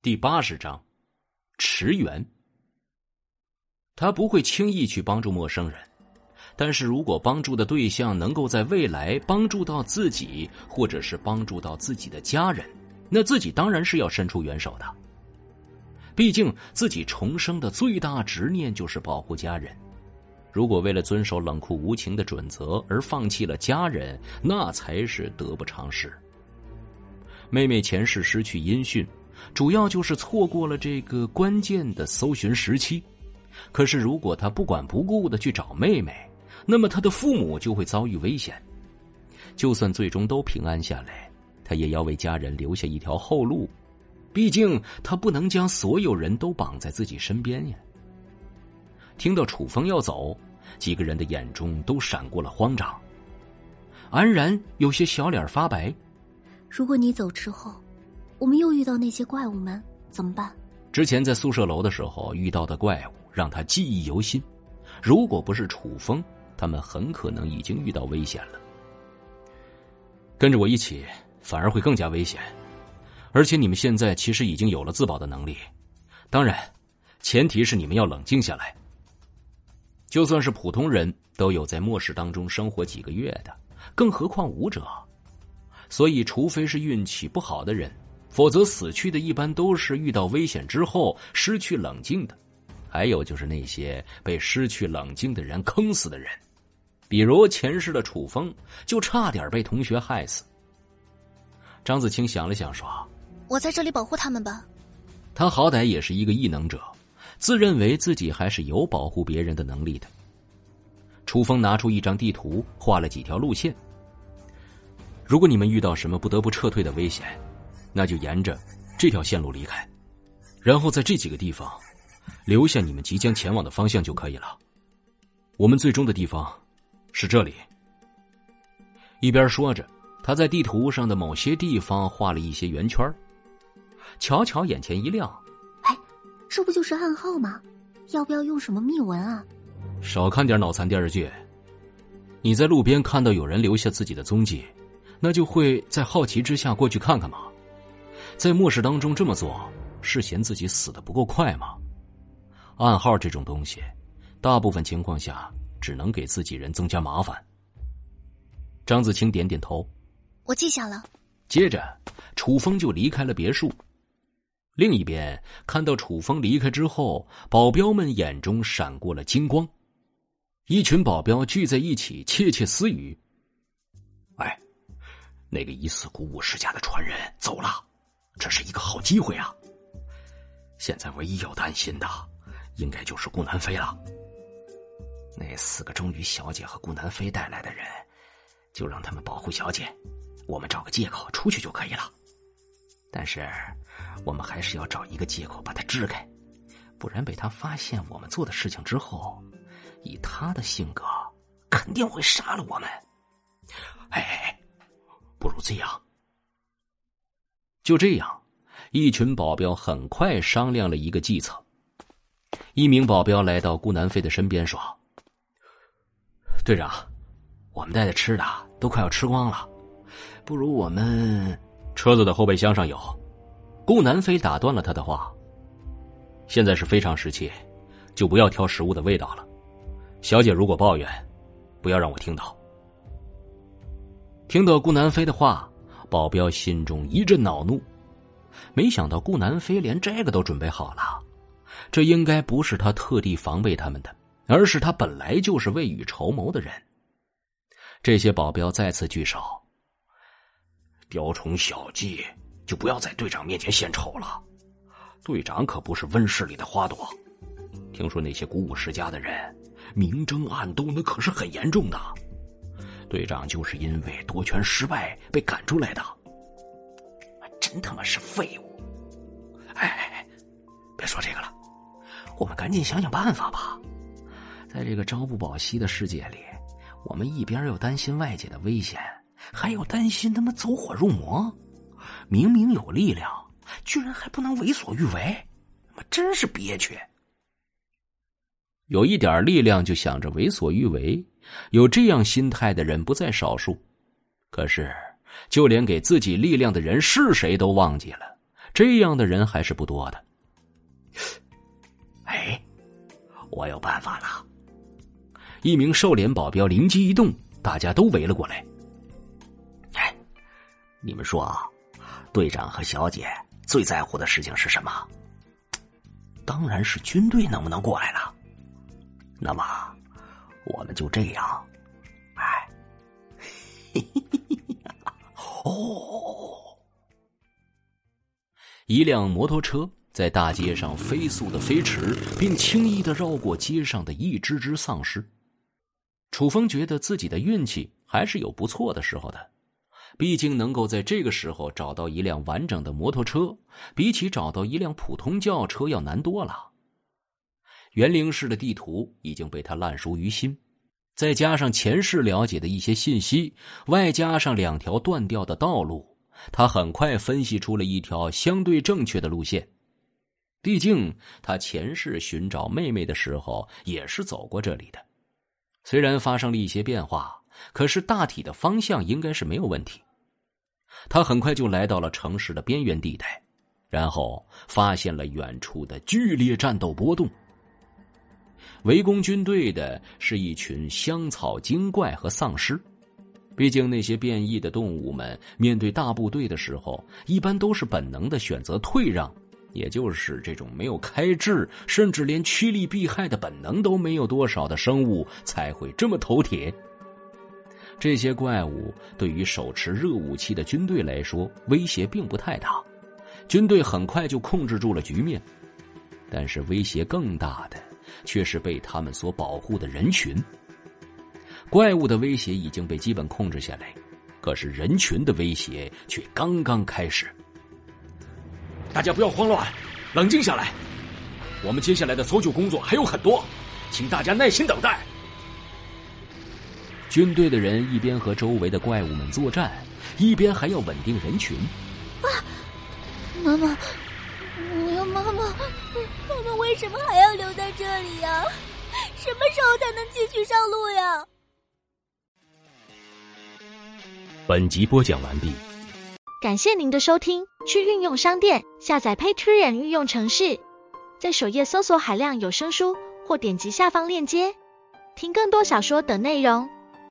第八十章，驰援。他不会轻易去帮助陌生人，但是如果帮助的对象能够在未来帮助到自己，或者是帮助到自己的家人，那自己当然是要伸出援手的。毕竟自己重生的最大执念就是保护家人。如果为了遵守冷酷无情的准则而放弃了家人，那才是得不偿失。妹妹前世失去音讯。主要就是错过了这个关键的搜寻时期，可是如果他不管不顾的去找妹妹，那么他的父母就会遭遇危险。就算最终都平安下来，他也要为家人留下一条后路，毕竟他不能将所有人都绑在自己身边呀。听到楚风要走，几个人的眼中都闪过了慌张。安然有些小脸发白，如果你走之后。我们又遇到那些怪物们，怎么办？之前在宿舍楼的时候遇到的怪物让他记忆犹新。如果不是楚风，他们很可能已经遇到危险了。跟着我一起，反而会更加危险。而且你们现在其实已经有了自保的能力，当然，前提是你们要冷静下来。就算是普通人都有在末世当中生活几个月的，更何况武者。所以，除非是运气不好的人。否则，死去的一般都是遇到危险之后失去冷静的，还有就是那些被失去冷静的人坑死的人，比如前世的楚风，就差点被同学害死。张子清想了想说：“我在这里保护他们吧。”他好歹也是一个异能者，自认为自己还是有保护别人的能力的。楚风拿出一张地图，画了几条路线。如果你们遇到什么不得不撤退的危险，那就沿着这条线路离开，然后在这几个地方留下你们即将前往的方向就可以了。我们最终的地方是这里。一边说着，他在地图上的某些地方画了一些圆圈。乔乔眼前一亮：“哎，这不就是暗号吗？要不要用什么密文啊？”少看点脑残电视剧。你在路边看到有人留下自己的踪迹，那就会在好奇之下过去看看吗？在末世当中这么做，是嫌自己死的不够快吗？暗号这种东西，大部分情况下只能给自己人增加麻烦。张子清点点头，我记下了。接着，楚风就离开了别墅。另一边，看到楚风离开之后，保镖们眼中闪过了金光，一群保镖聚在一起窃窃私语：“哎，那个疑似古武世家的传人走了。”这是一个好机会啊！现在唯一要担心的，应该就是顾南飞了。那四个忠于小姐和顾南飞带来的人，就让他们保护小姐，我们找个借口出去就可以了。但是，我们还是要找一个借口把他支开，不然被他发现我们做的事情之后，以他的性格，肯定会杀了我们。哎，不如这样。就这样，一群保镖很快商量了一个计策。一名保镖来到顾南飞的身边说：“队长，我们带的吃的都快要吃光了，不如我们……车子的后备箱上有。”顾南飞打断了他的话：“现在是非常时期，就不要挑食物的味道了。小姐如果抱怨，不要让我听到。”听到顾南飞的话。保镖心中一阵恼怒，没想到顾南飞连这个都准备好了，这应该不是他特地防备他们的，而是他本来就是未雨绸缪的人。这些保镖再次聚首，雕虫小技就不要在队长面前献丑了，队长可不是温室里的花朵。听说那些古武世家的人明争暗斗，那可是很严重的。队长就是因为夺权失败被赶出来的，真他妈是废物！哎，别说这个了，我们赶紧想想办法吧。在这个朝不保夕的世界里，我们一边又担心外界的危险，还要担心他们走火入魔。明明有力量，居然还不能为所欲为，我真是憋屈。有一点力量就想着为所欲为。有这样心态的人不在少数，可是就连给自己力量的人是谁都忘记了，这样的人还是不多的。哎，我有办法了！一名瘦脸保镖灵机一动，大家都围了过来。哎，你们说啊，队长和小姐最在乎的事情是什么？当然是军队能不能过来了。那么，我们就这样，哎，嘿嘿嘿嘿，哦，一辆摩托车。在大街上飞速的飞驰，并轻易的绕过街上的一只只丧尸。楚风觉得自己的运气还是有不错的时候的，毕竟能够在这个时候找到一辆完整的摩托车，比起找到一辆普通轿车要难多了。园林市的地图已经被他烂熟于心，再加上前世了解的一些信息，外加上两条断掉的道路，他很快分析出了一条相对正确的路线。毕竟，他前世寻找妹妹的时候也是走过这里的。虽然发生了一些变化，可是大体的方向应该是没有问题。他很快就来到了城市的边缘地带，然后发现了远处的剧烈战斗波动。围攻军队的是一群香草精怪和丧尸。毕竟，那些变异的动物们面对大部队的时候，一般都是本能的选择退让。也就是这种没有开智，甚至连趋利避害的本能都没有多少的生物，才会这么头铁。这些怪物对于手持热武器的军队来说，威胁并不太大，军队很快就控制住了局面。但是威胁更大的，却是被他们所保护的人群。怪物的威胁已经被基本控制下来，可是人群的威胁却刚刚开始。大家不要慌乱，冷静下来。我们接下来的搜救工作还有很多，请大家耐心等待。军队的人一边和周围的怪物们作战，一边还要稳定人群。啊，妈妈，我们为什么还要留在这里呀？什么时候才能继续上路呀？本集播讲完毕。感谢您的收听，去运用商店下载 Patreon 运用城市，在首页搜索海量有声书，或点击下方链接听更多小说等内容。